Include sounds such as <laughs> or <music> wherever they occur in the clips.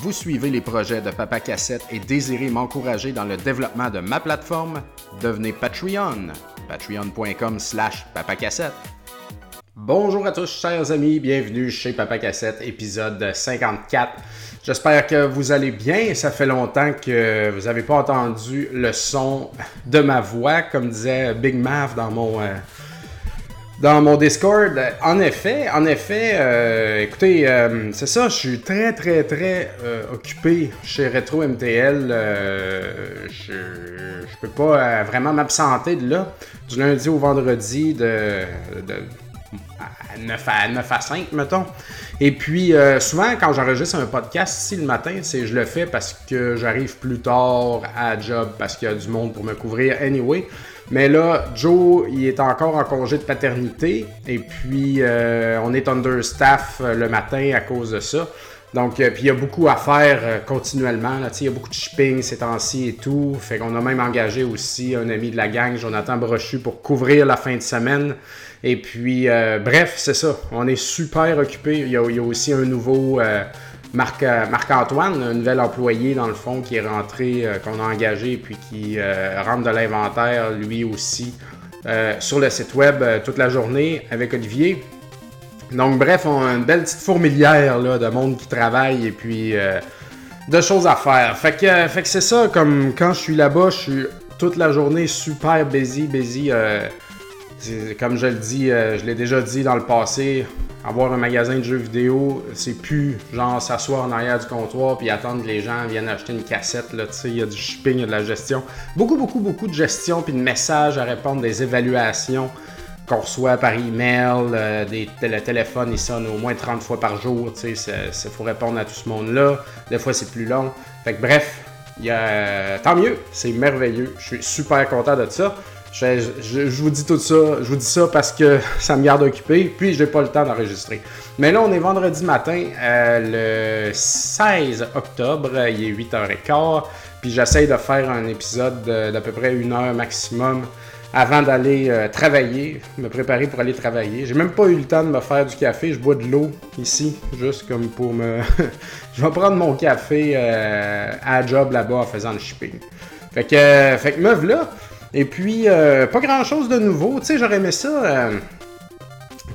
Vous suivez les projets de Papa Cassette et désirez m'encourager dans le développement de ma plateforme? Devenez Patreon. Patreon.com slash papacassette. Bonjour à tous, chers amis, bienvenue chez Papa Cassette, épisode 54. J'espère que vous allez bien. Ça fait longtemps que vous n'avez pas entendu le son de ma voix, comme disait Big Mav dans mon, euh, dans mon Discord. En effet, en effet, euh, écoutez, euh, c'est ça, je suis très, très, très occupé chez Retro MTL. je, je peux pas vraiment m'absenter de là, du lundi au vendredi de, de 9 à, 9 à 5, mettons. Et puis, euh, souvent, quand j'enregistre un podcast ici le matin, c'est je le fais parce que j'arrive plus tard à job, parce qu'il y a du monde pour me couvrir anyway. Mais là, Joe, il est encore en congé de paternité. Et puis, euh, on est understaff euh, le matin à cause de ça. Donc, puis il y a beaucoup à faire continuellement. Là. Il y a beaucoup de shipping ces temps-ci et tout. Fait qu'on a même engagé aussi un ami de la gang, Jonathan Brochu, pour couvrir la fin de semaine. Et puis, euh, bref, c'est ça. On est super occupé. Il y a, aussi un nouveau euh, Marc, euh, Marc-Antoine, un nouvel employé dans le fond qui est rentré, qu'on a engagé, puis qui rentre de l'inventaire lui aussi sur le site web toute la journée avec Olivier. Donc, bref, on a une belle petite fourmilière là, de monde qui travaille et puis de choses à faire. Fait que, fait que c'est ça, comme quand je suis là-bas, je suis toute la journée super busy, busy. Comme je le dis, euh, je l'ai déjà dit dans le passé, avoir un magasin de jeux vidéo, c'est plus genre s'asseoir en arrière du comptoir puis attendre que les gens viennent acheter une cassette. Là, il y a du shipping, il y a de la gestion. Beaucoup, beaucoup, beaucoup de gestion puis de messages à répondre, des évaluations qu'on reçoit par email, euh, des, le téléphone il sonne au moins 30 fois par jour. Il faut répondre à tout ce monde-là. Des fois, c'est plus long. Fait que bref, y a, tant mieux, c'est merveilleux. Je suis super content de ça. Je, vous dis tout ça, je vous dis ça parce que <laughs> ça me garde occupé, puis j'ai pas le temps d'enregistrer. Mais là, on est vendredi matin, euh, le 16 octobre, il est 8h15, puis j'essaye de faire un épisode d'à peu près une heure maximum avant d'aller euh, travailler, me préparer pour aller travailler. J'ai même pas eu le temps de me faire du café, je bois de l'eau ici, juste comme pour me... <laughs> je vais prendre mon café euh, à job là-bas en faisant le shipping. Fait que, fait que meuf là, et puis, euh, pas grand chose de nouveau. Tu sais, j'aurais aimé ça. Euh,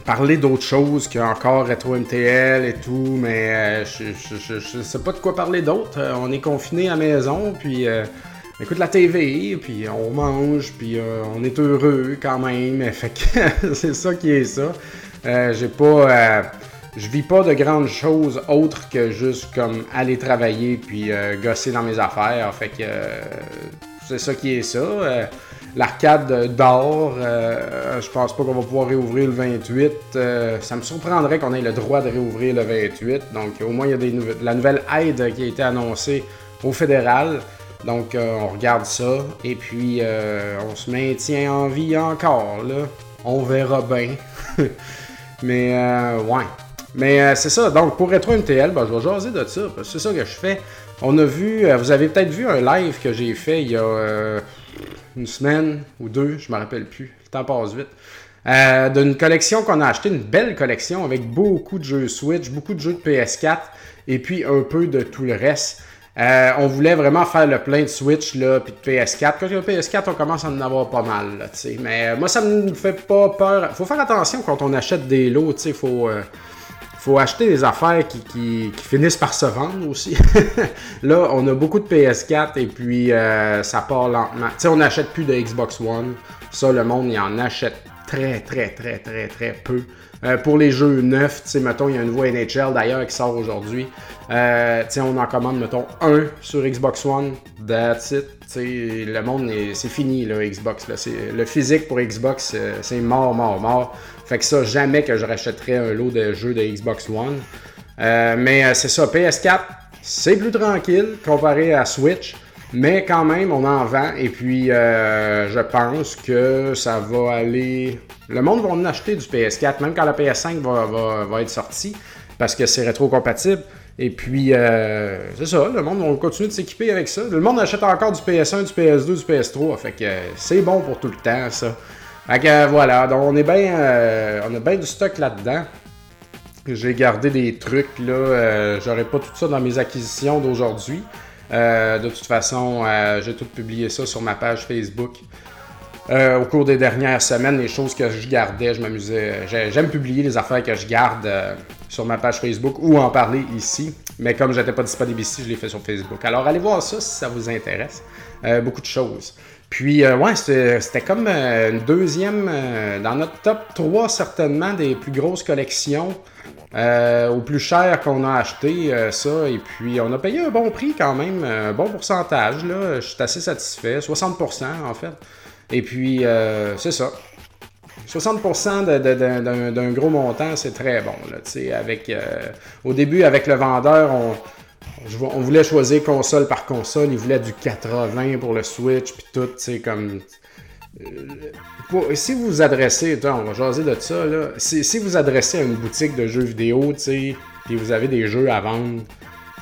parler d'autres choses qu'encore Retro MTL et tout, mais euh, je, sais pas de quoi parler d'autre. on est confiné à la maison, puis on écoute la TV, puis on mange, puis on est heureux quand même. <laughs> Fait que <laughs> c'est ça qui est ça. J'ai pas. je vis pas de grandes choses autres que juste comme aller travailler puis gosser dans mes affaires. Fait que c'est ça qui est ça. Euh, l'arcade d'or, euh, je pense pas qu'on va pouvoir réouvrir le 28. Euh, ça me surprendrait qu'on ait le droit de réouvrir le 28. Donc au moins il y a des la nouvelle aide qui a été annoncée au fédéral. Donc on regarde ça et puis on se maintient en vie encore là. On verra bien. <laughs> Mais ouais. Mais c'est ça. Donc pour Retro MTL, ben, je vais jaser de ça. C'est ça que je fais. On a vu, euh, vous avez peut-être vu un live que j'ai fait il y a euh, une semaine ou deux, je me rappelle plus. Le temps passe vite. Euh, d'une collection qu'on a acheté, une belle collection avec beaucoup de jeux Switch, beaucoup de jeux de PS4 et puis un peu de tout le reste. on voulait vraiment faire le plein de Switch là, puis de PS4. Quand il y a PS4, on commence à en avoir pas mal. Là, Mais moi, ça ne me fait pas peur. faut faire attention quand on achète des lots. Il faut, faut acheter des affaires qui, finissent par se vendre aussi. <laughs> là, on a beaucoup de PS4 et puis euh, ça part lentement. Tu sais, on n'achète plus de Xbox One. Ça, le monde, il en achète très, très, très, très, très peu. Euh, pour les jeux neufs, tu sais, mettons, il y a un nouveau NHL d'ailleurs qui sort aujourd'hui. Euh, tu sais, on en commande, mettons, un sur Xbox One. That's it. Tu sais, le monde, c'est fini, là, Xbox. Le physique pour Xbox, c'est mort, mort, mort. Fait que ça, jamais que je rachèterais un lot de jeux de Xbox One. Euh, mais euh, c'est ça, PS4, c'est plus tranquille comparé à Switch. Mais quand même, on en vend. Et puis, euh, je pense que ça va aller. Le monde va en acheter du PS4, même quand la PS5 va, être sortie, parce que c'est rétro-compatible. Et puis, c'est ça, le monde va continuer de s'équiper avec ça. Le monde achète encore du PS1, du PS2, du PS3. Fait que c'est bon pour tout le temps, ça. Fait que voilà, donc on est bien euh, on a bien du stock là-dedans. J'ai gardé des trucs, là. J'aurais pas tout ça dans mes acquisitions d'aujourd'hui. de toute façon, j'ai tout publié ça sur ma page Facebook. Euh, au cours des dernières semaines, les choses que je gardais, je m'amusais. J'aime publier les affaires que je garde euh, sur ma page Facebook ou en parler ici. Mais comme je n'étais pas disponible ici, je l'ai fait sur Facebook. Alors allez voir ça si ça vous intéresse. Euh, beaucoup de choses. Puis, ouais, c'était comme une deuxième, dans notre top 3 certainement, des plus grosses collections. au plus cher qu'on a acheté ça. Et puis, on a payé un bon prix quand même, un bon pourcentage. Là. Je suis assez satisfait, 60% en fait. Et puis, euh, c'est ça. 60% d'un gros montant, c'est très bon. Avec, euh, au début, avec le vendeur, on, on, voulait choisir console par console. Il voulait du 80 pour le Switch, puis tout, tu comme... Euh, si vous vous adressez, on va jaser de ça, là. Si, vous adressez à une boutique de jeux vidéo, tu puis vous avez des jeux à vendre,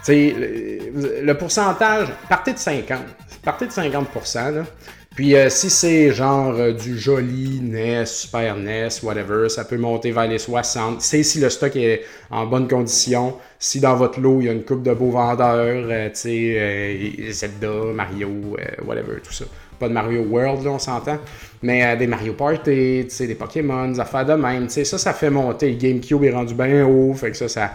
le, le pourcentage, partez de 50. Partez de 50%, là. Puis euh, si c'est genre euh, du joli NES, Super NES, whatever, ça peut monter vers les 60. C'est si le stock est en bonne condition. Si dans votre lot, il y a une coupe de beaux vendeurs, euh, tu sais, Zelda, Mario, whatever, tout ça. Pas de Mario World, là, on s'entend. Mais des Mario Party, tu sais, des Pokémon, des affaires de même. Tu sais, ça, ça fait monter. GameCube est rendu bien haut, fait que ça, ça,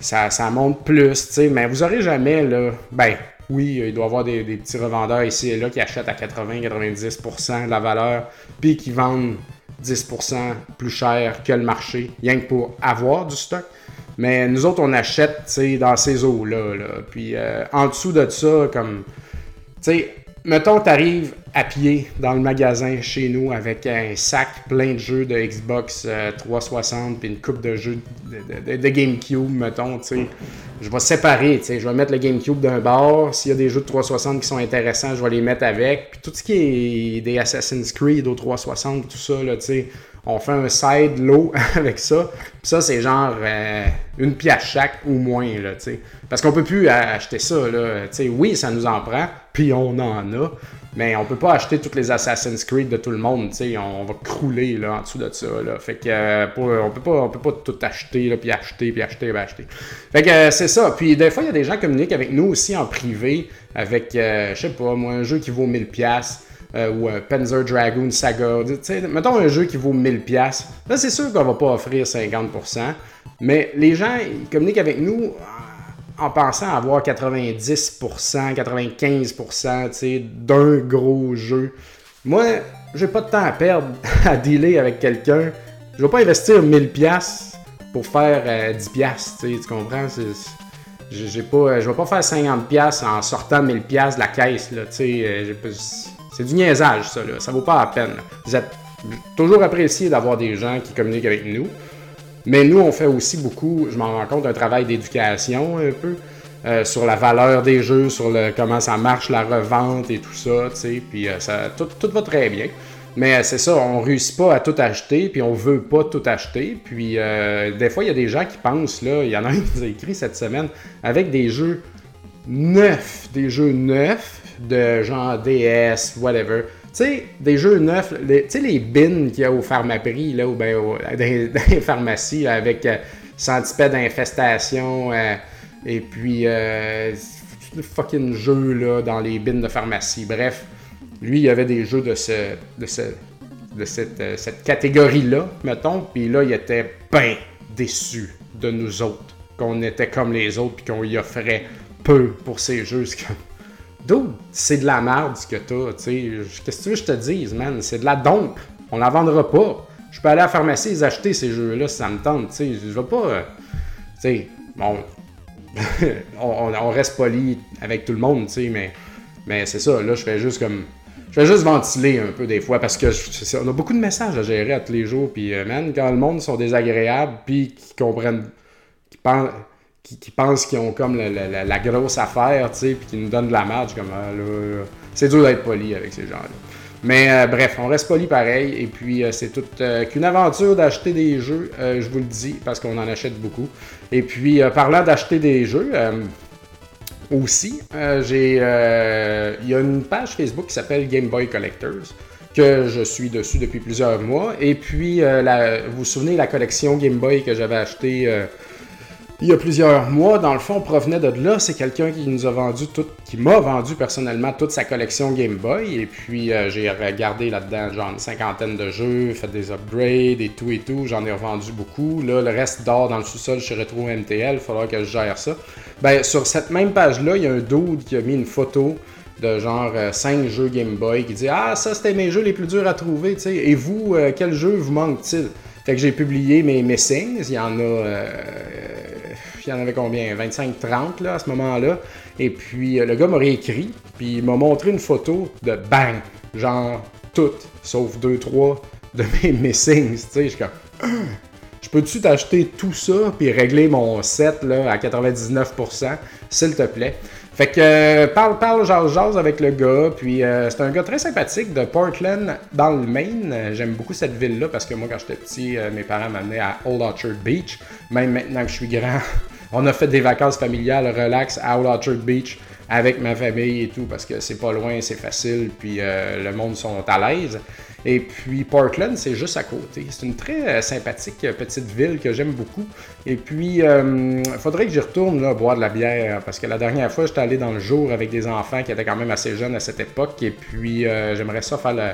ça, ça monte plus, tu sais. Mais vous aurez jamais, là, ben, oui, il doit y avoir des, petits revendeurs ici et là qui achètent à 80-90% de la valeur, puis qui vendent 10% plus cher que le marché, rien que pour avoir du stock. Mais nous autres, on achète dans ces eaux-là. Puis euh, en dessous de ça, comme. Mettons, t'arrives à pied dans le magasin chez nous avec un sac plein de jeux de Xbox 360 euh, puis une coupe de jeux de, GameCube, mettons, tu sais. Je vais séparer, tu sais. Je vais mettre le GameCube d'un bord. S'il y a des jeux de 360 qui sont intéressants, je vais les mettre avec. Puis tout ce qui est des Assassin's Creed au 360, tout ça, là, tu sais on fait un side low <laughs> avec ça. Puis ça, c'est genre euh, une pièce chaque ou moins, là. Parce qu'on peut plus acheter ça, là. Oui, ça nous en prend, puis on en a. Mais on peut pas acheter toutes les Assassin's Creed de tout le monde. On va crouler, là, en dessous de ça, là. Fait que, euh, on peut pas, on peut pas tout acheter, là, puis acheter, puis acheter, puis acheter. Fait que, euh, c'est ça. Puis des fois, il y a des gens qui communiquent avec nous aussi en privé, avec, je sais pas, moi, un jeu qui vaut 1000$. Euh, ou un Panzer Dragoon Saga. Mettons un jeu qui vaut 1000$. Là, c'est sûr qu'on va pas offrir 50%. Mais les gens, ils communiquent avec nous en pensant avoir 90%, 95% d'un gros jeu. Moi, j'ai pas de temps à perdre <laughs> à dealer avec quelqu'un. Je vais pas investir 1000$ pour faire 10$. Euh, tu comprends? J'ai pas, je vais pas faire 50$ en sortant 1000$ de la caisse. Là, euh, c'est du niaisage, ça. Là. Ça vaut pas la peine. Vous êtes toujours apprécié d'avoir des gens qui communiquent avec nous. Mais nous, on fait aussi beaucoup, je m'en rends compte, un travail d'éducation un peu. Euh, sur la valeur des jeux, sur le, comment ça marche, la revente et tout ça, tu sais, puis euh, ça, tout, va très bien. Mais euh, c'est ça, on réussit pas à tout acheter, puis on veut pas tout acheter. Puis des fois, il y a des gens qui pensent, là, il y en a un qui nous a écrit cette semaine, avec des jeux neufs, des jeux neufs, de genre DS, whatever. Tu sais, des jeux neufs, tu sais, les bins qu'il y a au pharmaprix, là, ou bien <laughs> les pharmacies, avec euh, d'infestation, euh, et puis euh, fucking jeux, là, dans les bins de pharmacie. Bref, lui, il y avait des jeux de, euh, cette catégorie-là, mettons, puis là, il était bien déçu de nous autres, qu'on était comme les autres, puis qu'on y offrait peu pour ces jeux. D'où? C'est de la merde ce que t'as, tu sais. Qu'est-ce que tu veux que je te dise, man? C'est de la dompe. On la vendra pas. Je peux aller à la pharmacie et acheter ces jeux-là si ça me tente, tu sais. Je vais pas. Euh, tu sais, bon. <laughs> on, reste poli avec tout le monde, tu sais, mais, mais c'est ça. Là, je fais juste comme. Je vais juste ventiler un peu des fois parce que on a beaucoup de messages à gérer à tous les jours. Puis, euh, man, quand le monde sont désagréables, puis qui comprennent, qui pensent, qui, pensent qu'ils ont comme la, grosse affaire, tu sais, puis qui nous donnent de la marge, comme ah, là, c'est dur d'être poli avec ces gens-là. Mais euh, bref, on reste poli pareil, et puis euh, c'est toute euh, qu'une aventure d'acheter des jeux, je vous le dis, parce qu'on en achète beaucoup. Et puis, parlant d'acheter des jeux, aussi, j'ai, il y a une page Facebook qui s'appelle Game Boy Collectors que je suis dessus depuis plusieurs mois. Et puis, vous vous souvenez la collection Game Boy que j'avais achetée il y a plusieurs mois, dans le fond, provenait de là. C'est quelqu'un qui nous a vendu tout, qui m'a vendu personnellement toute sa collection Game Boy. Et puis euh, j'ai regardé là-dedans genre une cinquantaine de jeux, fait des upgrades et tout et tout. J'en ai revendu beaucoup. Là, le reste dort dans le sous-sol chez Retro MTL. Il faudra que je gère ça. Ben, sur cette même page-là, il y a un dude qui a mis une photo de genre 5 euh, jeux Game Boy qui dit Ah, ça c'était mes jeux les plus durs à trouver, tu. Et vous, euh, quel jeu vous manque-t-il Fait que j'ai publié mes missings. Il y en a il y en avait combien? 25-30 là, à ce moment-là. Et puis euh, le gars m'a réécrit, puis il m'a montré une photo de bang, genre toutes, sauf deux, trois de mes <laughs> missings. Tu sais, je suis comme. <clears throat> Je peux-tu t'acheter tout ça puis régler mon set là, à 99%, s'il te plaît? Fait que euh, parle, parle, jase avec le gars. Puis euh, c'est un gars très sympathique de Portland, dans le Maine. J'aime beaucoup cette ville-là parce que moi, quand j'étais petit, mes parents m'amenaient à Old Orchard Beach. Même maintenant que je suis grand, <laughs> on a fait des vacances familiales relax à Old Beach avec ma famille et tout parce que c'est pas loin, c'est facile, puis euh, le monde sont à l'aise. Et puis Portland, c'est juste à côté. C'est une très euh, sympathique petite ville que j'aime beaucoup. Et puis, il euh, faudrait que j'y retourne là, boire de la bière parce que la dernière fois, j'étais allé dans le jour avec des enfants qui étaient quand même assez jeunes à cette époque. Et puis, j'aimerais ça faire le,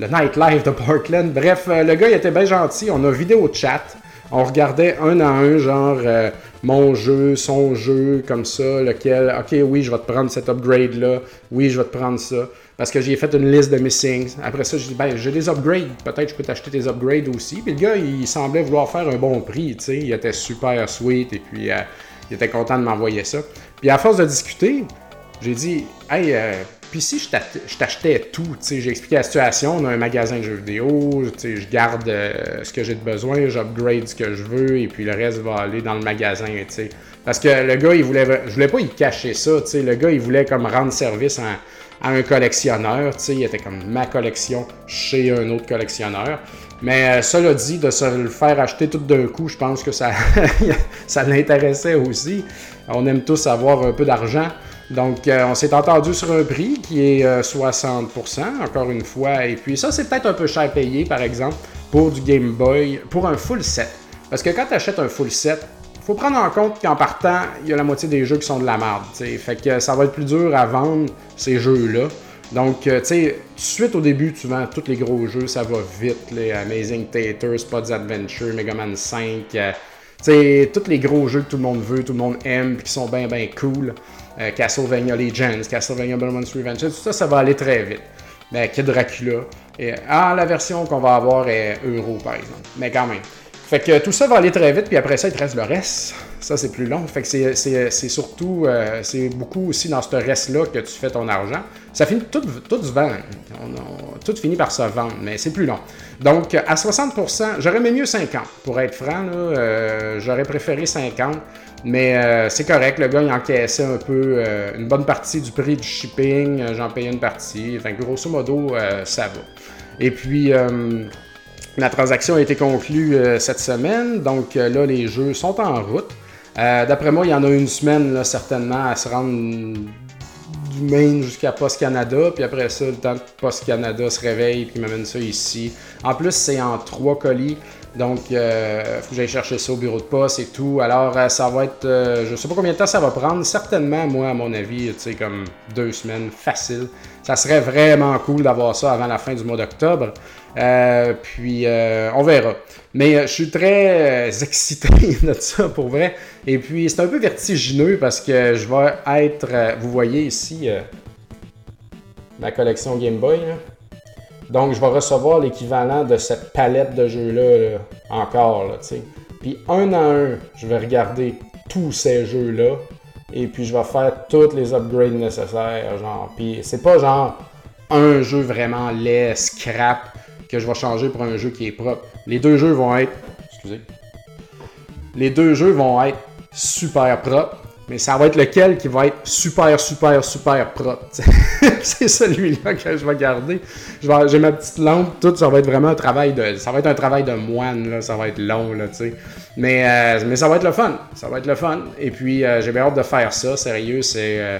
le nightlife de Portland. Bref, le gars, il était bien gentil. On a vidéo chat. On regardait un à un, genre mon jeu, son jeu, comme ça, lequel, ok, oui, je vais te prendre cet upgrade-là, oui, je vais te prendre ça. Parce que j'ai fait une liste de missings. Après ça, je dis, ben, j'ai des upgrades, peut-être je peux t'acheter tes upgrades aussi. Puis le gars, il semblait vouloir faire un bon prix, tu sais, il était super sweet et puis euh, il était content de m'envoyer ça. Puis à force de discuter, j'ai dit, hey, euh, puis si je t'achetais tout, j'ai expliqué la situation, on a un magasin de jeux vidéo, je garde euh, ce que j'ai de besoin, j'upgrade ce que je veux, et puis le reste va aller dans le magasin, tu sais. Parce que le gars, il voulait, je voulais pas y cacher ça, tu sais, le gars, il voulait comme rendre service à, un collectionneur, tu sais, il était comme ma collection chez un autre collectionneur. Mais euh, cela dit, de se le faire acheter tout d'un coup, je pense que ça, <laughs> ça l'intéressait aussi. On aime tous avoir un peu d'argent. Donc, euh, on s'est entendu sur un prix qui est 60%, euh, encore une fois. Et puis, ça, c'est peut-être un peu cher payé, par exemple, pour du Game Boy, pour un full set. Parce que quand tu achètes un full set, faut prendre en compte qu'en partant, il y a la moitié des jeux qui sont de la merde. Fait que ça va être plus dur à vendre ces jeux-là. Donc, euh, tu sais, suite au début, tu vends tous les gros jeux, ça va vite. Les Amazing Taters, Spots Adventure, Mega Man 5. tu sais, tous les gros jeux que tout le monde veut, tout le monde aime, qui sont bien, bien cool. Euh, Castlevania Legends, Castlevania Belmont's Revenge, tout ça, ça va aller très vite. Mais Kid Dracula, ah, la version qu'on va avoir est euro, par exemple. Mais quand même. Fait que tout ça va aller très vite, puis après ça, il te reste le reste. Ça, c'est plus long. Fait que c'est surtout, euh, c'est beaucoup aussi dans ce reste-là que tu fais ton argent. Ça finit tout, tout se tout finit par se vendre, mais c'est plus long. Donc, à 60%, j'aurais mieux 50. Pour être franc, euh, j'aurais préféré 50. Mais euh, c'est correct, le gars il encaissait un peu une bonne partie du prix du shipping, j'en payais une partie. Enfin, grosso modo, ça va. Et puis, la transaction a été conclue euh, cette semaine, donc euh, là, les jeux sont en route. Euh, d'après moi, il y en a une semaine, certainement, à se rendre du Maine jusqu'à Post Canada, puis après ça, le temps que Post Canada se réveille, puis m'amène ça ici. En plus, c'est en trois colis. Donc, il faut que j'aille chercher ça au bureau de poste et tout. Alors, ça va être, je sais pas combien de temps ça va prendre. Certainement, moi, à mon avis, tu sais, comme deux semaines, facile. Ça serait vraiment cool d'avoir ça avant la fin du mois d'octobre. Euh, puis euh, on verra. Mais euh, je suis très <laughs> excité de ça pour vrai. Et puis c'est un peu vertigineux parce que je vais être. vous voyez ici ma collection Game Boy. Donc je vais recevoir l'équivalent de cette palette de jeux-là encore. Là, puis un à un, je vais regarder tous ces jeux-là. Et puis je vais faire toutes les upgrades nécessaires. Genre. Puis c'est pas genre un jeu vraiment laid, scrap que je vais changer pour un jeu qui est propre. Les deux jeux vont être. Excusez. Les deux jeux vont être super propres. Mais ça va être lequel qui va être super, super, super propre. <laughs> c'est celui-là que je vais garder. J'ai ma petite lampe, tout, ça va être vraiment un travail de. Ça va être un travail de moine, là. Ça va être long, là, tu sais. Mais, euh, mais ça va être le fun. Ça va être le fun. Et puis, euh, j'ai bien hâte de faire ça, sérieux. C'est. Euh,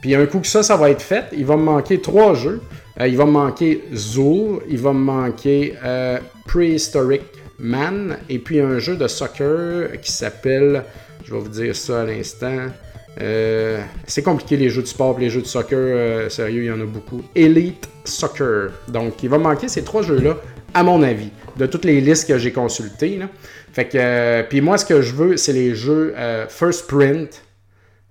puis un coup que ça, ça va être fait, il va me manquer trois jeux. Euh, il va me manquer Zool, il va me manquer Prehistoric Man, et puis un jeu de soccer qui s'appelle Je vais vous dire ça à l'instant. Euh, c'est compliqué les jeux de sport, les jeux de soccer. Euh, sérieux, il y en a beaucoup. Elite Soccer. Donc, il va manquer ces trois jeux-là, à mon avis, de toutes les listes que j'ai consultées. Fait que, puis moi, ce que je veux, c'est les jeux First Print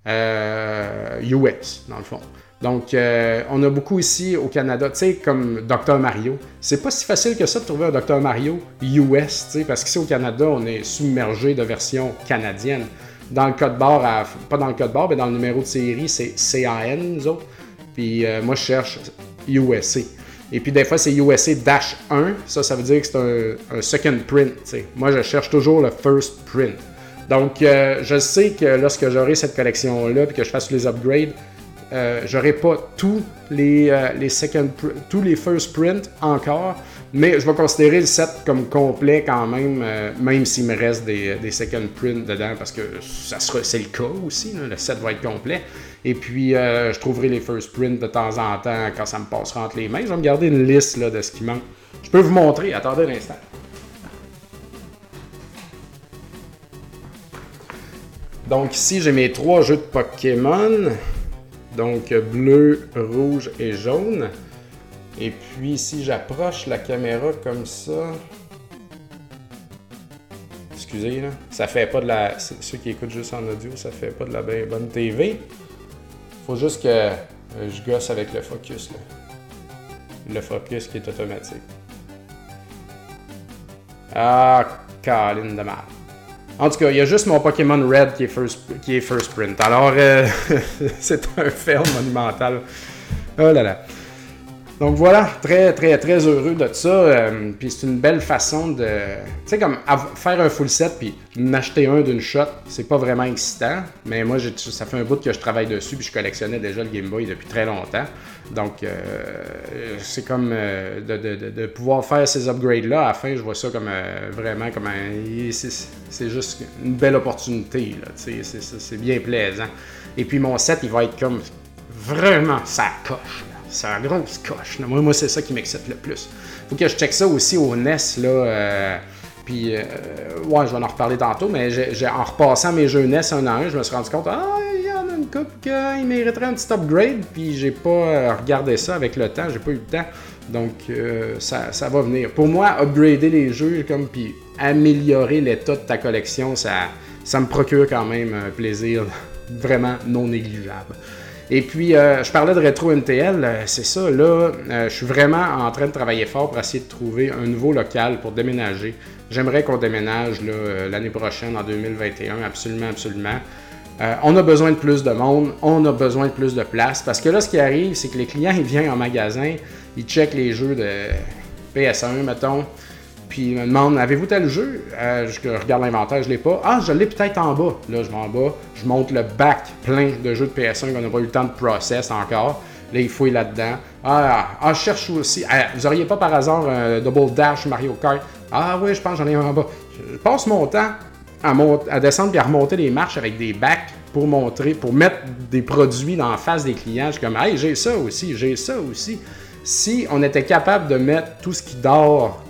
US, dans le fond. Donc, euh, on a beaucoup ici au Canada, tu sais, comme Dr Mario. C'est pas si facile que ça de trouver un Dr Mario US, tu sais, parce qu'ici au Canada, on est submergé de versions canadiennes. Dans le code barre, pas dans le code barre, mais dans le numéro de série, c'est CAN, nous autres. Puis euh, moi, je cherche USA. Et puis des fois, c'est USA-1. Ça, ça veut dire que c'est un, second print. sais. Moi, je cherche toujours le first print. Donc, euh, je sais que lorsque j'aurai cette collection-là, et que je fasse les upgrades, euh, j'aurai pas tous les, euh, second tous les first print encore, mais je vais considérer le set comme complet quand même, euh, même s'il me reste des, des, second print dedans, parce que ça sera, c'est le cas aussi, le set va être complet. Et puis, je trouverai les first print de temps en temps quand ça me passera entre les mains. Je vais me garder une liste là, de ce qui manque. Je peux vous montrer, attendez un instant. Donc ici, j'ai mes trois jeux de Pokémon. Donc bleu, rouge et jaune. Et puis si j'approche la caméra comme ça, excusez là, ça fait pas de la, ceux qui écoutent juste en audio, ça fait pas de la bonne TV. Faut juste que euh, je gosse avec le focus là. Le focus qui est automatique. Ah, Caline de mal. En tout cas, il y a juste mon Pokémon Red qui est first, qui est first print. Alors, euh, <laughs> c'est un fail monumental. Oh là là. Donc voilà, très très très heureux de ça. Euh, puis c'est une belle façon de, tu sais comme faire un full set puis m'acheter un d'une shot, c'est pas vraiment excitant. Mais moi, ça fait un bout que je travaille dessus puis je collectionnais déjà le Game Boy depuis très longtemps. Donc euh, c'est comme euh, de, pouvoir faire ces upgrades là. À la fin, je vois ça comme vraiment comme un, c'est juste une belle opportunité. C'est bien plaisant. Et puis mon set, il va être comme vraiment ça coche c'est un grosse coche. Moi, moi c'est ça qui m'excite le plus. Faut que je check ça aussi au NES, là. Euh, puis, euh, ouais, je vais en reparler tantôt, mais en repassant mes jeux NES un à un, je me suis rendu compte, ah, il y en a une couple qui mériterait un petit upgrade, puis j'ai pas euh, regardé ça avec le temps, j'ai pas eu le temps. Donc, ça, ça, va venir. Pour moi, upgrader les jeux, comme, puis améliorer l'état de ta collection, ça, ça me procure quand même un plaisir vraiment non négligeable. Et puis, euh, je parlais de rétro MTL, euh, c'est ça, là, euh, je suis vraiment en train de travailler fort pour essayer de trouver un nouveau local pour déménager. J'aimerais qu'on déménage l'année prochaine, en 2021, absolument, absolument. on a besoin de plus de monde, on a besoin de plus de place, parce que là, ce qui arrive, c'est que les clients, ils viennent en magasin, ils checkent les jeux de PS1, mettons, puis il me demande Avez-vous tel jeu? Euh, Je regarde l'inventaire, je l'ai pas. Ah, je l'ai peut-être en bas. Là, je vais en bas, je monte le bac plein de jeux de PS1 qu'on n'a pas eu le temps de process encore. Là, il fouille là-dedans. Ah, ah, je cherche aussi. Ah, vous auriez pas par hasard un Double Dash Mario Kart? Ah, oui, je pense j'en ai un en bas. Je passe mon temps à, à descendre et à remonter les marches avec des bacs pour montrer, pour mettre des produits dans la face des clients. Je suis comme, hey, j'ai ça aussi, j'ai ça aussi. Si on était capable de mettre tout ce qui dort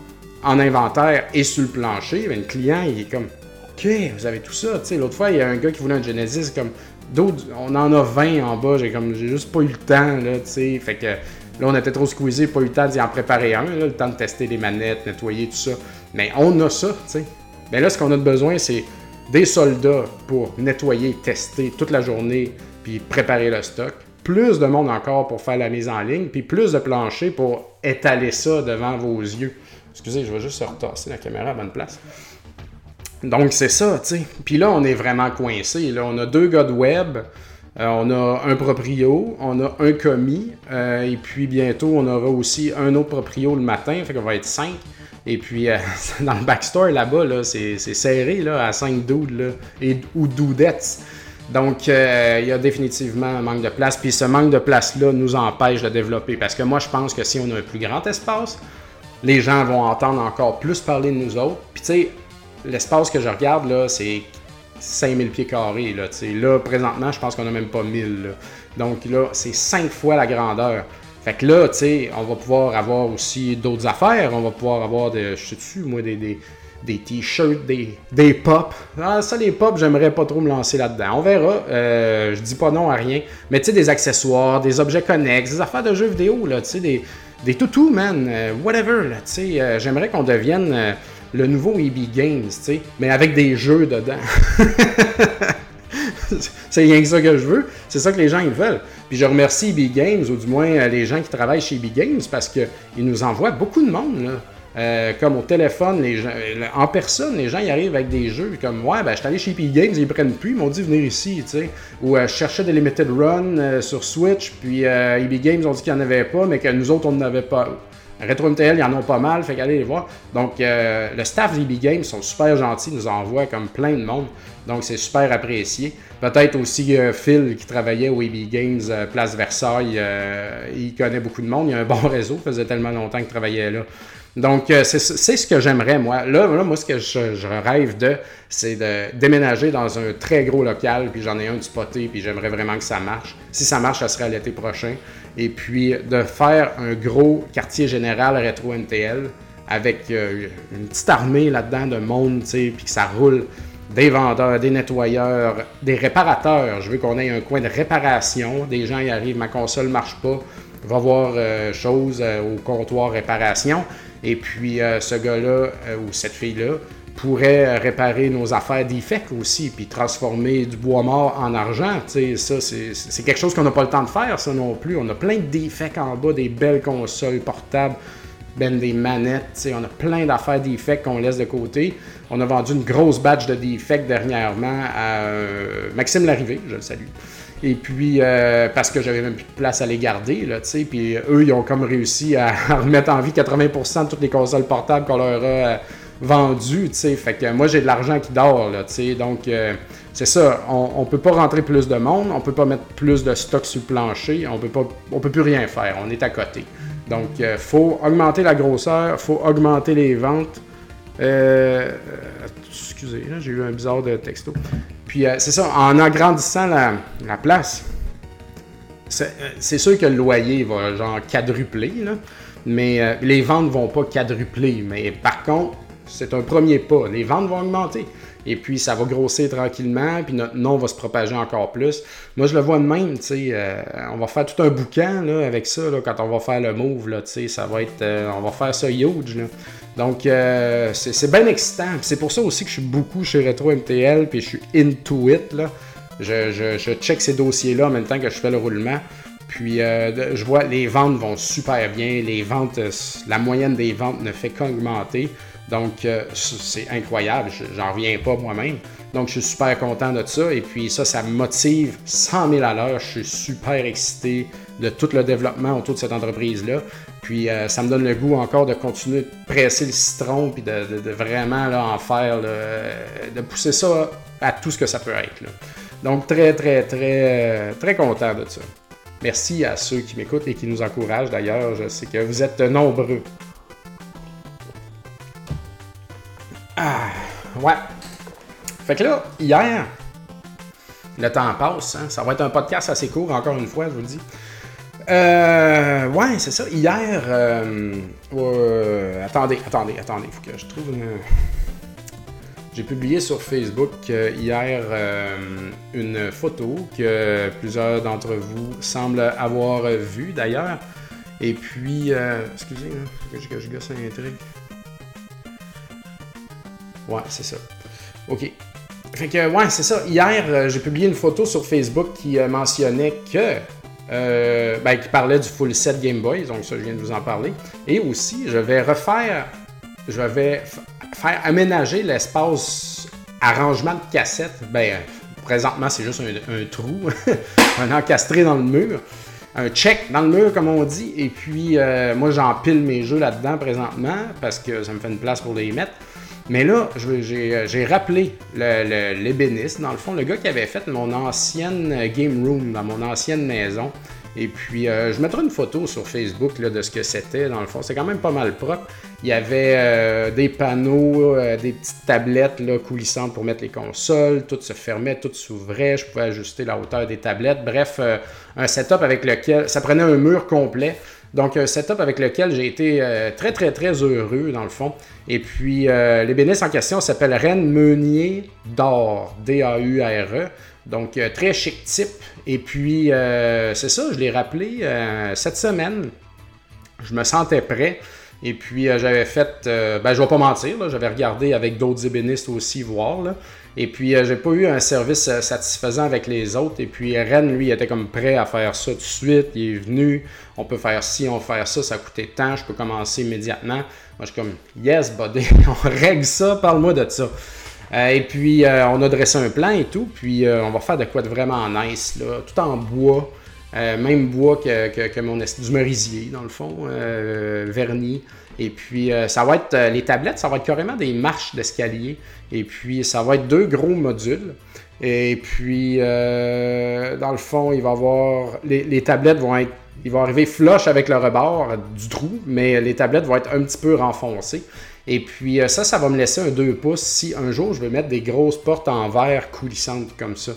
en inventaire et sur le plancher, ben, le client, il est comme OK, vous avez tout ça. L'autre fois, il y a un gars qui voulait un Genesis, comme d'autres, on en a 20 en bas, j'ai comme j'ai juste pas eu le temps, là, tu Fait que là, on était trop squeezé, pas eu le temps d'y en préparer un, le temps de tester les manettes, nettoyer tout ça. Mais on a ça, tu sais. Mais là, ce qu'on a besoin, c'est des soldats pour nettoyer, tester toute la journée, puis préparer le stock. Plus de monde encore pour faire la mise en ligne, puis plus de plancher pour étaler ça devant vos yeux. Excusez, je vais juste retasser la caméra à bonne place. Donc, c'est ça, tu sais. Puis là, on est vraiment coincé. Là, on a deux gars de web, euh, on a un proprio, on a un commis, euh, et puis bientôt, on aura aussi un autre proprio le matin, fait qu'on va être cinq. Et puis, euh, <laughs> dans le backstore là-bas, là, c'est, serré là, à cinq dudes là, et, ou doudettes. Donc, il y a définitivement un manque de place. Puis ce manque de place-là nous empêche de développer. Parce que moi, je pense que si on a un plus grand espace, les gens vont entendre encore plus parler de nous autres. Puis tu sais, l'espace que je regarde là, c'est 5000 pieds carrés. Là, là, présentement, je pense qu'on n'a même pas 1000. Donc là, c'est 5 fois la grandeur. Fait que là, tu sais, on va pouvoir avoir aussi d'autres affaires. On va pouvoir avoir, des, je sais-tu, moi, des, des t-shirts, des, des pop. Ah, ça, les pop, j'aimerais pas trop me lancer là-dedans. On verra. Euh, je dis pas non à rien. Mais tu sais, des accessoires, des objets connexes, des affaires de jeux vidéo, là, tu sais, des, des toutous, man, euh, whatever, là, tu sais. Euh, j'aimerais qu'on devienne euh, le nouveau EB Games, tu sais, mais avec des jeux dedans. <laughs> c'est rien que ça que je veux. C'est ça que les gens ils veulent. Puis je remercie EB Games, ou du moins les gens qui travaillent chez EB Games, parce qu'ils nous envoient beaucoup de monde. Là. Euh, comme au téléphone, gens, en personne, les gens y arrivent avec des jeux comme Ouais, ben, je suis allé chez EB Games, ils prennent plus, ils m'ont dit venir ici, tu sais. Ou euh, je cherchais des Limited Run euh, sur Switch, puis euh, EB Games ont dit qu'il n'y en avait pas, mais que nous autres, on n'en avait pas. Retro MTL, ils en ont pas mal, fait qu'allez les voir. Donc, euh, le staff d'EB Games sont super gentils, nous envoient comme plein de monde. Donc, c'est super apprécié. Peut-être aussi euh, Phil, qui travaillait au EB Games euh, Place Versailles, euh, il connaît beaucoup de monde. Il a un bon <laughs> réseau, ça faisait tellement longtemps qu'il travaillait là. Donc, euh, c'est ce que j'aimerais, moi. Là, moi, ce que je, rêve de, c'est de déménager dans un très gros local, puis j'en ai un du spoté, puis j'aimerais vraiment que ça marche. Si ça marche, ça serait l'été prochain. Et puis, de faire un gros quartier général rétro NTL avec euh, une petite armée là-dedans de monde, tu sais, puis que ça roule. Des vendeurs, des nettoyeurs, des réparateurs. Je veux qu'on ait un coin de réparation. Des gens y arrivent, ma console marche pas. Va voir euh, chose au comptoir réparation. Et puis, euh, ce gars-là euh, ou cette fille-là pourrait réparer nos affaires defects aussi, puis transformer du bois mort en argent. Ça, c'est quelque chose qu'on n'a pas le temps de faire, ça non plus. On a plein de defects en bas, des belles consoles portables, ben des manettes. On a plein d'affaires defects qu'on laisse de côté. On a vendu une grosse batch de defects dernièrement à euh, Maxime Larrivée, je le salue. Et puis, euh, parce que j'avais même plus de place à les garder, tu sais. Puis eux, ils ont comme réussi à <laughs> remettre en vie 80% de toutes les consoles portables qu'on leur a euh, vendues, tu sais. Fait que moi, j'ai de l'argent qui dort, tu sais. Donc, euh, c'est ça. On, on peut pas rentrer plus de monde, on peut pas mettre plus de stock sur le plancher, on peut pas, on peut plus rien faire. On est à côté. Donc, il faut augmenter la grosseur, faut augmenter les ventes. Euh, euh, excusez, j'ai eu un bizarre de texto. Puis euh, c'est ça, en agrandissant la, la place, c'est euh, c'est sûr que le loyer va genre quadrupler, mais euh, les ventes vont pas quadrupler. Mais par contre, c'est un premier pas. Les ventes vont augmenter. Et puis, ça va grossir tranquillement, puis notre nom va se propager encore plus. Moi, je le vois de même, tu sais. euh, on va faire tout un boucan là, avec ça, là, quand on va faire le move, tu sais. Ça va être... euh, on va faire ça huge, là. Donc, euh, c'est bien excitant. C'est pour ça aussi que je suis beaucoup chez Retro MTL, puis je suis into it, là. Je, je, check ces dossiers-là en même temps que je fais le roulement. Puis je vois les ventes vont super bien. Les ventes, la moyenne des ventes ne fait qu'augmenter. Donc euh, c'est incroyable. Je- J'en reviens pas moi-même. Donc je suis super content de ça. Et puis ça, ça me motive 100 000 à l'heure. Je suis super excité de tout le développement autour de cette entreprise-là. Puis euh, ça me donne le goût encore de continuer de presser le citron puis de, vraiment là, en faire, de pousser ça à tout ce que ça peut être. Donc très, très, très, euh, très content de ça. Merci à ceux qui m'écoutent et qui nous encouragent d'ailleurs. Je sais que vous êtes nombreux. Ouais. Fait que là, hier, le temps passe. hein. Ça va être un podcast assez court, encore une fois, je vous le dis. Euh, ouais, c'est ça. Hier, euh, euh, attendez, attendez, attendez. Faut que je trouve une. J'ai publié sur Facebook euh, hier une photo que plusieurs d'entre vous semblent avoir vue d'ailleurs. Et puis, excusez, hein, que je, que je gosse un truc. Ouais, c'est ça. Ok. Fait que, ouais, c'est ça. Hier, euh, j'ai publié une photo sur Facebook qui euh, mentionnait que. euh, ben, qui parlait du full set Game Boy, donc ça, je viens de vous en parler. Et aussi, je vais refaire. Je vais faire aménager l'espace arrangement de cassettes. Ben, présentement, c'est juste un, un trou, <laughs> un encastré dans le mur. Un check dans le mur, comme on dit. Et puis, moi, j'empile mes jeux là-dedans présentement parce que ça me fait une place pour les mettre. Mais là, euh, j'ai rappelé l'ébéniste, dans le fond, le gars qui avait fait mon ancienne euh, game room dans mon ancienne maison. Et puis, euh, je mettrai une photo sur Facebook de ce que c'était, dans le fond. C'est quand même pas mal propre. Il y avait des panneaux, des petites tablettes là, coulissantes pour mettre les consoles. Tout se fermait, tout s'ouvrait. Je pouvais ajuster la hauteur des tablettes. Bref, un setup avec lequel ça prenait un mur complet Donc, un setup avec lequel j'ai été très, très, très heureux, dans le fond. Et puis, l'ébéniste en question s'appelle Rennes Meunier d'Or, D-A-U-R-E. Donc, très chic type. Et puis, c'est ça, je l'ai rappelé cette semaine. Je me sentais prêt. Et puis, euh, j'avais fait, euh, ben, je vais pas mentir, j'avais regardé avec d'autres ébénistes aussi voir. Là. Et puis, euh, j'ai pas eu un service satisfaisant avec les autres. Et puis, Ren, lui, était comme prêt à faire ça tout de suite. Il est venu, on peut faire ci, on peut faire ça, ça coûtait tant, je peux commencer immédiatement. Moi, je suis comme, yes, buddy, <laughs> on règle ça, parle-moi de ça. et puis, on a dressé un plan et tout. Puis, on va faire de quoi de vraiment nice, là, tout en bois. Euh, même bois que, que, mon du merisier, dans le fond, euh, vernis. Et puis, euh, ça va être les tablettes, ça va être carrément des marches d'escalier. Et puis, ça va être deux gros modules. Et puis, dans le fond, il va avoir. Les, tablettes vont être. Ils vont arriver flush avec le rebord du trou, mais les tablettes vont être un petit peu renfoncées. Et puis ça, ça va me laisser un 2 pouces si un jour je veux mettre des grosses portes en verre coulissantes comme ça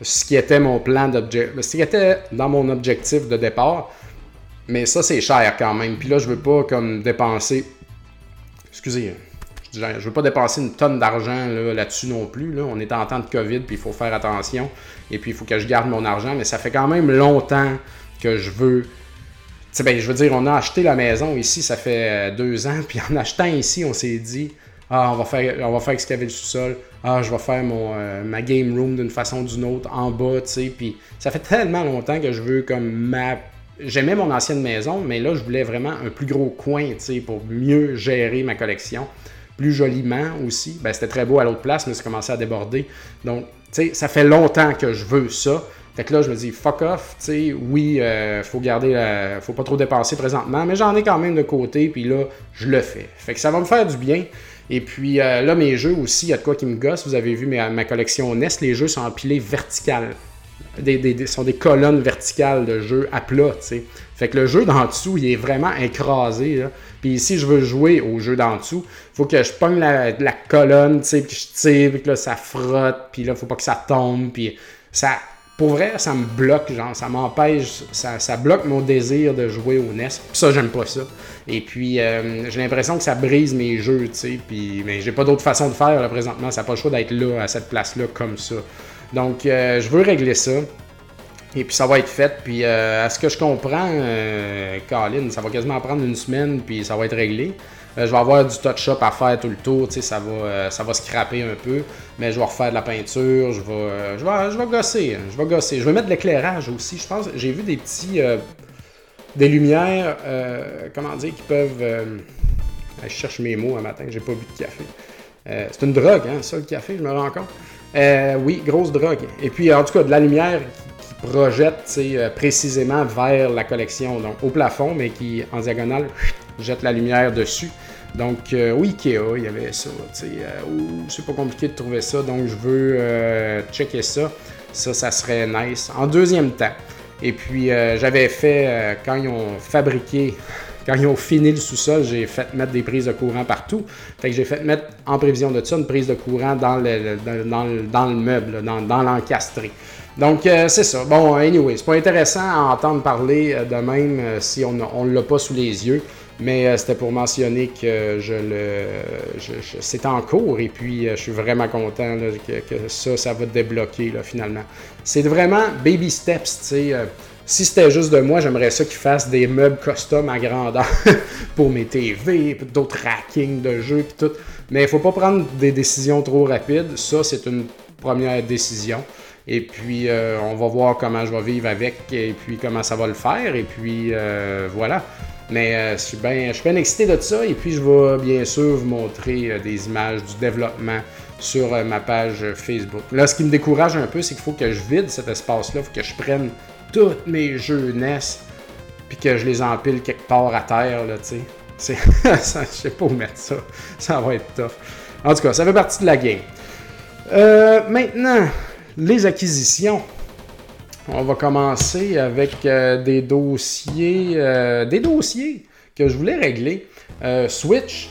ce qui était mon plan d'objectif, ce qui était dans mon objectif de départ. Mais ça, c'est cher quand même. Puis là, je veux pas comme dépenser. Excusez, je veux pas dépenser une tonne d'argent là-dessus non plus. Là. On est en temps de COVID, puis il faut faire attention. Et puis, il faut que je garde mon argent. Mais ça fait quand même longtemps que je veux. ben, je veux dire, on a acheté la maison ici, ça fait euh, deux ans. Puis en achetant ici, on s'est dit, ah, on va faire, on va faire excaver le sous-sol. Ah, je vais faire mon, euh, ma game room d'une façon ou d'une autre en bas, tu sais. Puis ça fait tellement longtemps que je veux comme ma. J'aimais mon ancienne maison, mais là, je voulais vraiment un plus gros coin, tu sais, pour mieux gérer ma collection. Plus joliment aussi. Ben, c'était très beau à l'autre place, mais ça commençait à déborder. Donc, tu sais, ça fait longtemps que je veux ça. Fait que là, je me dis, fuck off, tu sais, oui, euh, faut garder, la... faut pas trop dépenser présentement, mais j'en ai quand même de côté, puis là, je le fais. Fait que ça va me faire du bien. Et puis euh, là, mes jeux aussi, il y a de quoi qui me gosse. Vous avez vu ma, collection NES, les jeux sont empilés vertical. Des, sont des colonnes verticales de jeux à plat, tu sais. Fait que le jeu d'en dessous, il est vraiment écrasé. Puis si je veux jouer au jeu d'en dessous, faut que je pogne la, colonne, tu sais, puis je tire, puis que là, ça frotte, puis là, faut pas que ça tombe, puis ça pour vrai, ça me bloque, genre, ça m'empêche, ça, bloque mon désir de jouer au NES. Puis ça, j'aime pas ça. Et puis, euh, j'ai l'impression que ça brise mes jeux, tu sais. Puis, mais j'ai pas d'autre façon de faire, là, présentement. Ça n'a pas le choix d'être là, à cette place-là, comme ça. Donc, euh, je veux régler ça. Et puis, ça va être fait. Puis, euh, à ce que je comprends, Colin, ça va quasiment prendre une semaine, puis ça va être réglé. Euh, je vais avoir du touch-up à faire tout le tour, ça va, euh, ça va scraper un peu, mais je vais refaire de la peinture, je vais, euh, je vais, je vais gosser, hein, je vais gosser. Je vais mettre de l'éclairage aussi, je pense. J'ai vu des petits, des lumières, comment dire, qui peuvent... je cherche mes mots un matin, j'ai pas bu de café. c'est une drogue, hein, ça, le café, je me rends compte. oui, grosse drogue. Et puis, en tout cas, de la lumière qui projette précisément vers la collection, donc au plafond, mais qui, en diagonale, jette la lumière dessus. Donc, euh, oui, Ikea, il y avait ça. Euh, c'est pas compliqué de trouver ça, donc je veux euh, checker ça. Ça, ça serait nice. En deuxième temps. Et puis, euh, j'avais fait, quand ils ont fabriqué, <laughs> quand ils ont fini le sous-sol, j'ai fait mettre des prises de courant partout. Fait que j'ai fait mettre, en prévision de ça, une prise de courant dans le, meuble, dans, dans l'encastré. Donc, c'est ça. Bon, anyway, c'est pas intéressant à entendre parler de même si on ne l'a pas sous les yeux. Mais euh, c'était pour mentionner que je le, c'est en cours et puis euh, je suis vraiment content que, ça, ça va débloquer finalement. C'est vraiment baby steps, tu sais. Euh, si c'était juste de moi, j'aimerais ça qu'ils fassent des meubles custom à grandeur <laughs> pour mes TV, d'autres rackings de jeux et tout. Mais il faut pas prendre des décisions trop rapides. Ça, c'est une première décision. Et puis, on va voir comment je vais vivre avec et puis comment ça va le faire. Et puis, voilà. Mais euh, je, suis bien, je excité de ça et puis je vais bien sûr vous montrer euh, des images du développement sur euh, ma page Facebook. Là, ce qui me décourage un peu, c'est qu'il faut que je vide cet espace-là, il faut que je prenne tous mes jeux NES puis que je les empile quelque part à terre, là, tu sais. <laughs> je sais pas où mettre ça. Ça va être tough. En tout cas, ça fait partie de la game. maintenant, les acquisitions. On va commencer avec euh, des dossiers, euh, des dossiers que je voulais régler. Euh, Switch,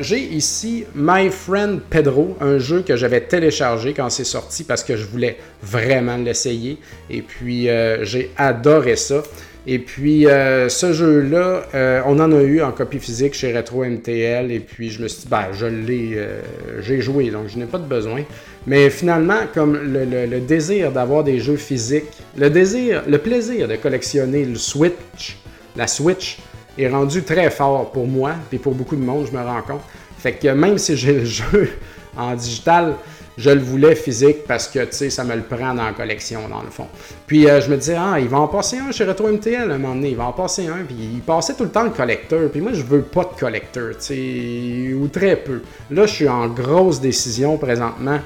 j'ai ici My Friend Pedro, un jeu que j'avais téléchargé quand c'est sorti parce que je voulais vraiment l'essayer. Et puis j'ai adoré ça. Et puis, euh, ce jeu-là, euh, on en a eu en copie physique chez Retro MTL. Et puis, je me suis dit, ben, je l'ai, euh, j'ai joué, donc je n'ai pas de besoin. Mais finalement, comme le, désir d'avoir des jeux physiques, le désir, le plaisir de collectionner le Switch, la Switch, est rendu très fort pour moi et pour beaucoup de monde, je me rends compte. Fait que même si j'ai le jeu <laughs> en digital, je le voulais physique parce que, ça me le prend dans la collection, dans le fond. Puis euh, je me disais, ah, il va en passer un chez Retro MTL à un moment donné, il va en passer un, puis il passait tout le temps le collecteur, puis moi, je veux pas de collecteur, tu ou très peu. Là, je suis en grosse décision présentement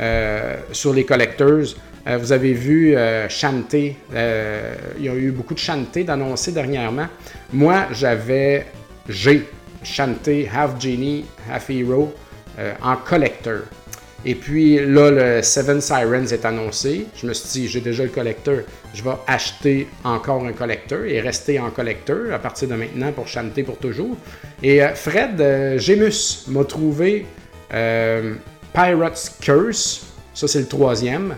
euh, sur les collecteurs. Euh, vous avez vu Chanté, il y a eu beaucoup de Chanté d'annoncer dernièrement. Moi, j'avais, j'ai Chanté Half Genie, Half Hero en collecteur. Et puis là, le Seven Sirens est annoncé. Je me suis dit, j'ai déjà le collecteur. Je vais acheter encore un collecteur et rester en collecteur à partir de maintenant pour chanter pour toujours. Et euh, Fred euh, m'a trouvé euh, Pirates Curse. Ça, c'est le troisième.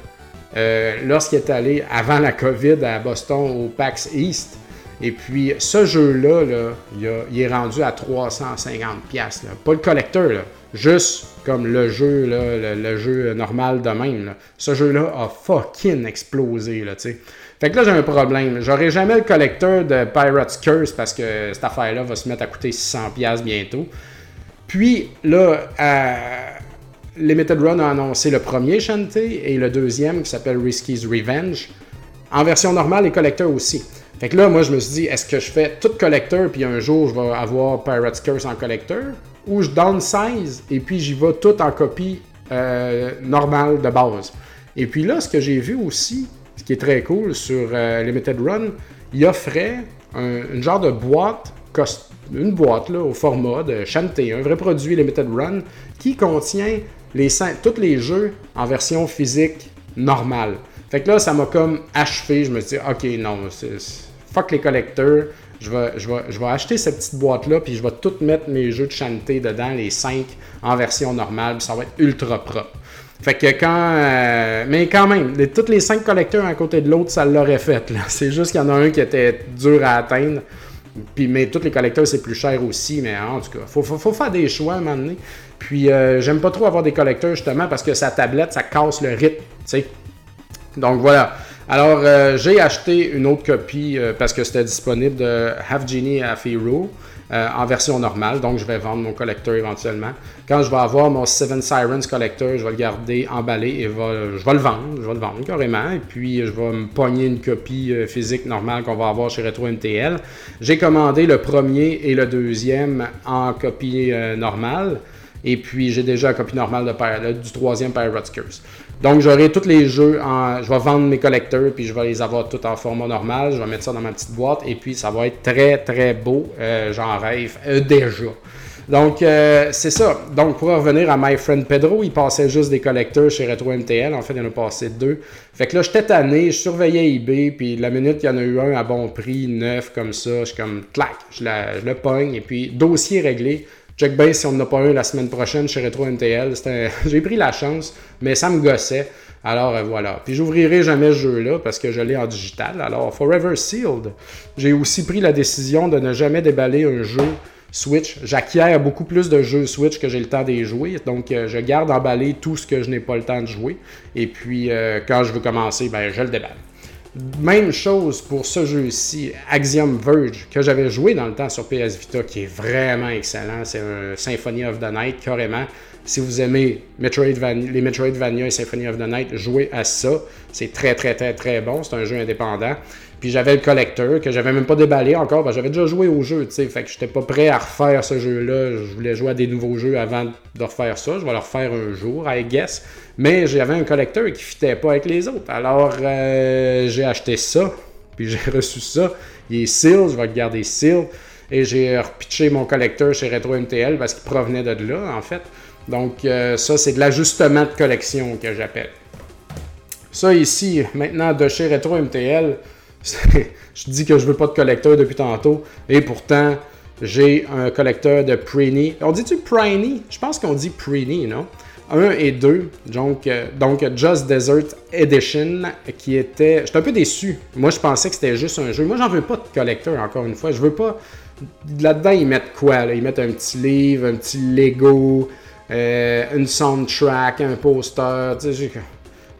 Lorsqu'il est allé avant la COVID à Boston au PAX East. Et puis, ce jeu-là, il, est rendu à 350$. Pas le collecteur. Juste comme le jeu, le, jeu normal de même. Ce jeu-là a fucking explosé, tu sais. Fait que là, j'ai un problème. J'aurai jamais le collecteur de Pirate's Curse parce que cette affaire-là va se mettre à coûter 600$ bientôt. Puis, là, euh, Limited Run a annoncé le premier Shantae et le deuxième qui s'appelle Risky's Revenge. En version normale et collecteur aussi. Fait que là, moi, je me suis dit, est-ce que je fais tout collecteur puis un jour, je vais avoir Pirate's Curse en collecteur? Où je downsize et puis j'y vais tout en copie euh, normale de base. Et puis là, ce que j'ai vu aussi, ce qui est très cool sur euh, Limited Run, il offrait un, une genre de boîte, une boîte là, au format de Shantae, un vrai produit Limited Run, qui contient les, tous les jeux en version physique normale. Fait que là, ça m'a comme achevé. Je me suis dit, OK, non, fuck les collecteurs je vais, je je vais acheter cette petite boîte-là, puis je vais tout mettre mes jeux de chanté dedans, les 5 en version normale, puis ça va être ultra propre. Fait que quand. Euh, mais quand même, les, tous les 5 collecteurs à côté de l'autre, ça l'aurait fait. C'est juste qu'il y en a un qui était dur à atteindre. Puis, mais tous les collecteurs, c'est plus cher aussi. Mais en tout cas, il faut, faut, faire des choix à un moment donné. Puis, euh, j'aime pas trop avoir des collecteurs justement parce que sa tablette, ça casse le rythme. Donc voilà. Alors, euh, j'ai acheté une autre copie euh, parce que c'était disponible de Half Genie Half Hero euh, en version normale. Donc, je vais vendre mon collecteur éventuellement. Quand je vais avoir mon Seven Sirens collector, je vais le garder emballé et je vais le vendre. Je vais le vendre carrément. Et puis, je vais me pogner une copie physique normale qu'on va avoir chez Retro MTL. J'ai commandé le premier et le deuxième en copie normale. Et puis, j'ai déjà la copie normale de, du troisième Pirate's Curse. Donc, j'aurai tous les jeux en. Je vais vendre mes collecteurs, puis je vais les avoir tous en format normal. Je vais mettre ça dans ma petite boîte, et puis ça va être très, très beau. Euh, j'en rêve euh, déjà. Donc, euh, c'est ça. Donc, pour revenir à My Friend Pedro, il passait juste des collecteurs chez Retro MTL. En fait, il en a passé deux. Fait que là, j'étais tanné, je surveillais eBay, puis la minute il y en a eu un à bon prix, neuf comme ça, je suis comme, clac, je, je le pogne, et puis dossier réglé. Check bien si on n'a pas un la semaine prochaine chez Retro MTL. <laughs> J'ai pris la chance, mais ça me gossait. Alors euh, voilà. Puis j'ouvrirai jamais ce jeu-là parce que je l'ai en digital. Alors Forever Sealed. J'ai aussi pris la décision de ne jamais déballer un jeu Switch. J'acquiers beaucoup plus de jeux Switch que j'ai le temps d'y jouer. Donc euh, je garde emballé tout ce que je n'ai pas le temps de jouer. Et puis euh, quand je veux commencer, ben, je le déballe. Même chose pour ce jeu-ci, Axiom Verge, que j'avais joué dans le temps sur PS Vita, qui est vraiment excellent. C'est un Symphony of the Night, carrément. Si vous aimez Metroidvania, les Metroidvania et Symphony of the Night, jouez à ça. C'est très, très, très, très bon. C'est un jeu indépendant. Puis j'avais le collecteur que j'avais même pas déballé encore. j'avais déjà joué au jeu, tu sais. Fait que j'étais pas prêt à refaire ce jeu-là. Je voulais jouer à des nouveaux jeux avant de refaire ça. Je vais le refaire un jour, I guess. Mais j'avais un collecteur qui fitait pas avec les autres. Alors euh, j'ai acheté ça. Puis j'ai <laughs> reçu ça. Il est seal, je vais le garder seal. Et j'ai repitché mon collecteur chez Retro MTL parce qu'il provenait de là, en fait. Donc euh, ça, c'est de l'ajustement de collection que j'appelle. Ça ici, maintenant de chez Retro MTL, <laughs> je dis que je veux pas de collecteur depuis tantôt, et pourtant, j'ai un collecteur de Preeny. On dit-tu Preeny? Je pense qu'on dit Preeny, non? 1 et 2, donc, euh, donc Just Desert Edition, qui était... J'étais un peu déçu. Moi, je pensais que c'était juste un jeu. Moi, j'en veux pas de collector, encore une fois. Je veux pas... Là-dedans, ils mettent quoi? Là? Ils mettent un petit livre, un petit Lego, euh, une soundtrack, un poster.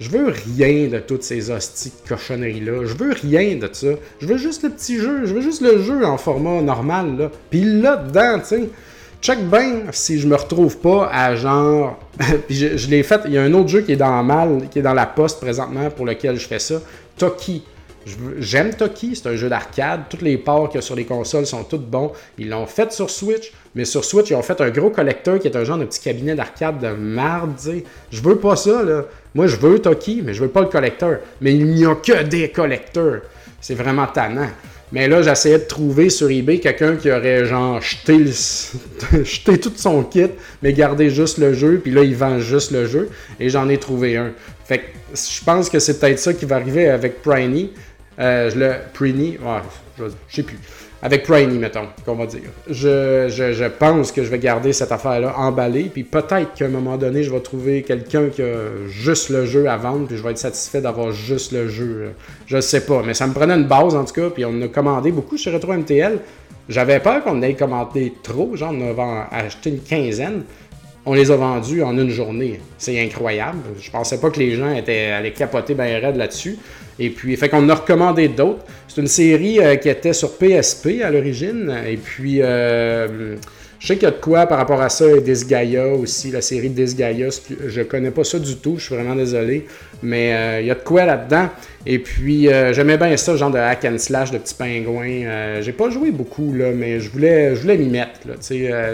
Je veux rien de toutes ces hosties cochonneries-là. Je veux rien de ça. Je veux juste le petit jeu. Je veux juste le jeu en format normal. Là. Puis là-dedans, tu sais, check bien si je me retrouve pas à genre. <laughs> Puis je, l'ai fait. Il y a un autre jeu qui est dans mal, qui est dans la poste présentement pour lequel je fais ça. Toki. J'aime Toki, c'est un jeu d'arcade. Tous les ports qu'il y a sur les consoles sont tous bons. Ils l'ont fait sur Switch, mais sur Switch, ils ont fait un gros collecteur qui est un genre de petit cabinet d'arcade de marde. Je veux pas ça, là. Moi, je veux Toki, mais je veux pas le collecteur. Mais il n'y a que des collecteurs. C'est vraiment tannant. Mais là, j'essayais de trouver sur eBay quelqu'un qui aurait genre jeté, <laughs> jeté tout son kit, mais gardé juste le jeu, puis là, il vend juste le jeu. Et j'en ai trouvé un. Fait que je pense que c'est peut-être ça qui va arriver avec Pryny. Euh, je le. Pryny, ouais, je sais plus avec Pryny, mettons, qu'on va dire. Je, je, pense que je vais garder cette affaire-là emballée, puis peut-être qu'à un moment donné, je vais trouver quelqu'un qui a juste le jeu à vendre, puis je vais être satisfait d'avoir juste le jeu. Je sais pas, mais ça me prenait une base en tout cas, puis on a commandé beaucoup chez Retro MTL. J'avais peur qu'on ait commandé trop, genre on a acheté une quinzaine. On les a vendus en une journée. C'est incroyable. Je pensais pas que les gens étaient allaient capoter bien raide là-dessus. Et puis, fait qu'on a recommandé d'autres. C'est une série euh, qui était sur PSP à l'origine. Et puis, euh, je sais qu'il y a de quoi par rapport à ça. Et Disgaea aussi, la série Disgaea. Je connais pas ça du tout, je suis vraiment désolé. Mais euh, il y a de quoi là-dedans. Et puis, j'aimais bien ça, genre de hack and slash, de petits pingouins. j'ai pas joué beaucoup, là, mais je voulais, je voulais m'y mettre.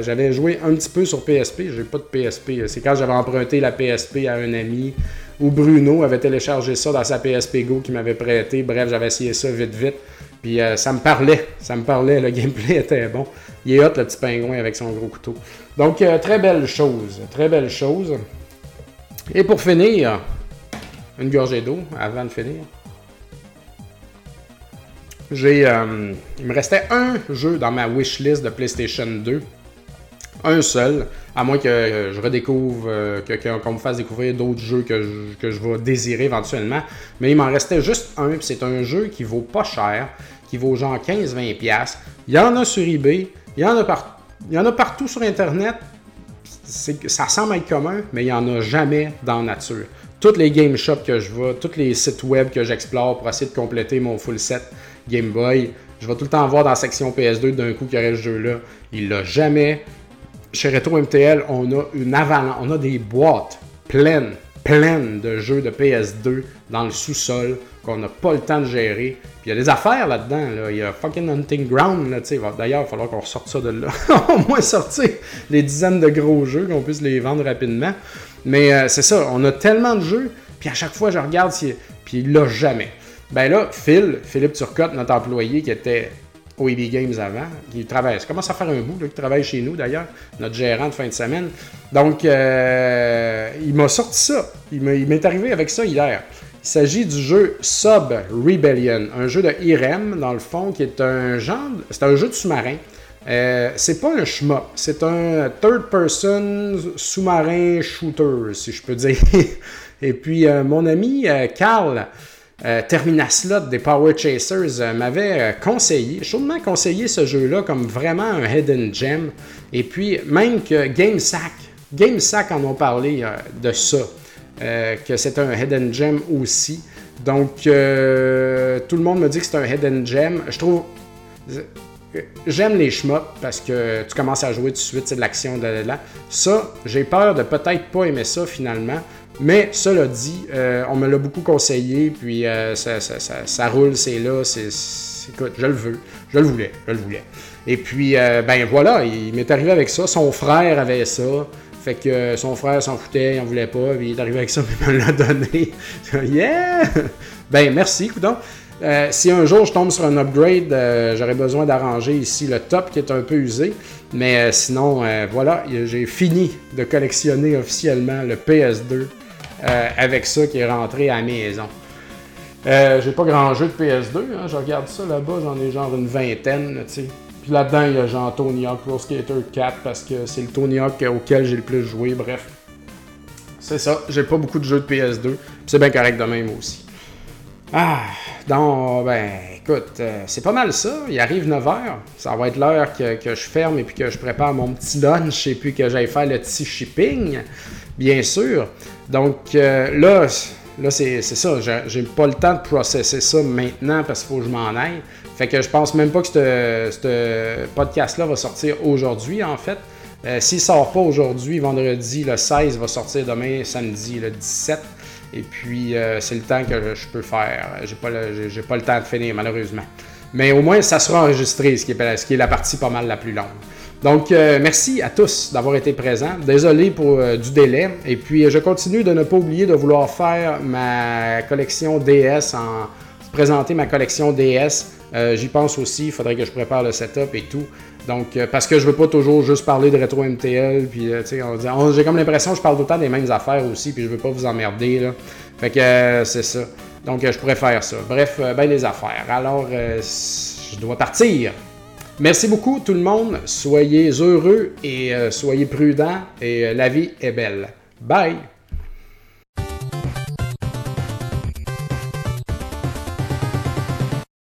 j'avais joué un petit peu sur PSP. J'ai pas de PSP. C'est quand j'avais emprunté la PSP à un ami où Bruno avait téléchargé ça dans sa PSP Go qu'il m'avait prêté. Bref, j'avais essayé ça vite, vite. Puis euh, ça me parlait, ça me parlait, le gameplay était bon. Il est hot, le petit pingouin avec son gros couteau. Donc, euh, très belle chose, très belle chose. Et pour finir, une gorgée d'eau avant de finir. J'ai, euh, il me restait un jeu dans ma wishlist de PlayStation 2 un seul, à moins que je redécouvre, euh, qu'on me fasse découvrir d'autres jeux que je, que je vais désirer éventuellement. Mais il m'en restait juste un, c'est un jeu qui vaut pas cher, qui vaut genre 15-20$. Il y en a sur eBay, il y en a, il y en a partout sur Internet. Ça semble être commun, mais il n'y en a jamais dans nature. Toutes les game shops que je vois, tous les sites web que j'explore pour essayer de compléter mon full set Game Boy, je vais tout le temps voir dans la section PS2 d'un coup qu'il y aurait ce jeu-là. Il l'a jamais chez Retro MTL, on a une avalanche, on a des boîtes pleines, pleines de jeux de PS2 dans le sous-sol qu'on n'a pas le temps de gérer. Puis il y a des affaires là-dedans. Il y a fucking Hunting Ground. Là, D'ailleurs, il va falloir qu'on sorte ça de là. <laughs> Au moins sortir les dizaines de gros jeux, qu'on puisse les vendre rapidement. Mais euh, c'est ça, on a tellement de jeux. Puis à chaque fois, je regarde, si... puis il l'a jamais. Ben là, Phil, Philippe Turcotte, notre employé qui était au EB Games avant, qui travaille. Ça commence à faire un bout, là, qui travaille chez nous d'ailleurs, notre gérant de fin de semaine. Donc, euh, il m'a sorti ça. Il m'est arrivé avec ça hier. Il s'agit du jeu Sub Rebellion, un jeu de Irem, dans le fond, qui est un genre. C'est un jeu de sous-marin. Euh, c'est pas un schma, c'est un third-person sous-marin shooter, si je peux dire. <laughs> Et puis, euh, mon ami Carl euh, Terminaslot des Power Chasers euh, m'avait euh, conseillé, chaudement conseillé ce jeu-là comme vraiment un hidden gem. Et puis, même que GameSack, GameSack en ont parlé de ça, que c'est un hidden gem aussi. Donc, tout le monde me dit que c'est un hidden gem. Je trouve. J'aime les shmups parce que tu commences à jouer tout de suite, c'est de l'action, de là. Ça, j'ai peur de peut-être pas aimer ça finalement. Mais cela dit, euh, on me l'a beaucoup conseillé, puis euh, ça, roule, c'est là, c'est, écoute, je le veux, je le voulais, je le voulais. Et puis, euh, ben voilà, il m'est arrivé avec ça, son frère avait ça, fait que son frère s'en foutait, il en voulait pas, puis il est arrivé avec ça, <laughs> puis il me l'a donné. <laughs> yeah! Ben merci, coudon. si un jour je tombe sur un upgrade, j'aurais besoin d'arranger ici le top qui est un peu usé. Mais sinon, voilà, j'ai fini de collectionner officiellement le PS2 euh, avec ça qui est rentré à la maison. Euh, j'ai pas grand jeu de PS2, hein. je regarde ça là-bas, j'en ai genre une vingtaine. Puis là-dedans, il y a genre Tony Hawk Pro Skater 4 parce que c'est le Tony Hawk auquel j'ai le plus joué, bref. C'est ça. J'ai pas beaucoup de jeux de PS2. C'est bien correct de même aussi. Ah, donc, ben, écoute, euh, c'est pas mal ça. Il arrive 9h. Ça va être l'heure que, je ferme et puis que je prépare mon petit lunch et puis que j'aille faire le petit shipping, bien sûr. Donc, euh, là, là c'est ça. J'ai pas le temps de processer ça maintenant parce qu'il faut que je m'en aille. Fait que je pense même pas que ce podcast-là va sortir aujourd'hui, en fait. Euh, s'il sort pas aujourd'hui, vendredi, le 16, va sortir demain, samedi, le 17. Et puis, euh, c'est le temps que je peux faire. J'ai pas, pas le temps de finir, malheureusement. Mais au moins, ça sera enregistré, ce qui est, ce qui est la partie pas mal la plus longue. Donc, euh, merci à tous d'avoir été présents. Désolé pour euh, du délai. Et puis, je continue de ne pas oublier de vouloir faire ma collection DS, en présenter ma collection DS. J'y pense aussi. Il faudrait que je prépare le setup et tout. Donc, euh, parce que je veux pas toujours juste parler de rétro MTL, puis euh, tu sais, j'ai comme l'impression que je parle tout le temps des mêmes affaires aussi, puis je veux pas vous emmerder, là. Fait que euh, c'est ça. Donc, je pourrais faire ça. Bref, ben les affaires. Alors, je dois partir. Merci beaucoup tout le monde. Soyez heureux et soyez prudents et la vie est belle. Bye!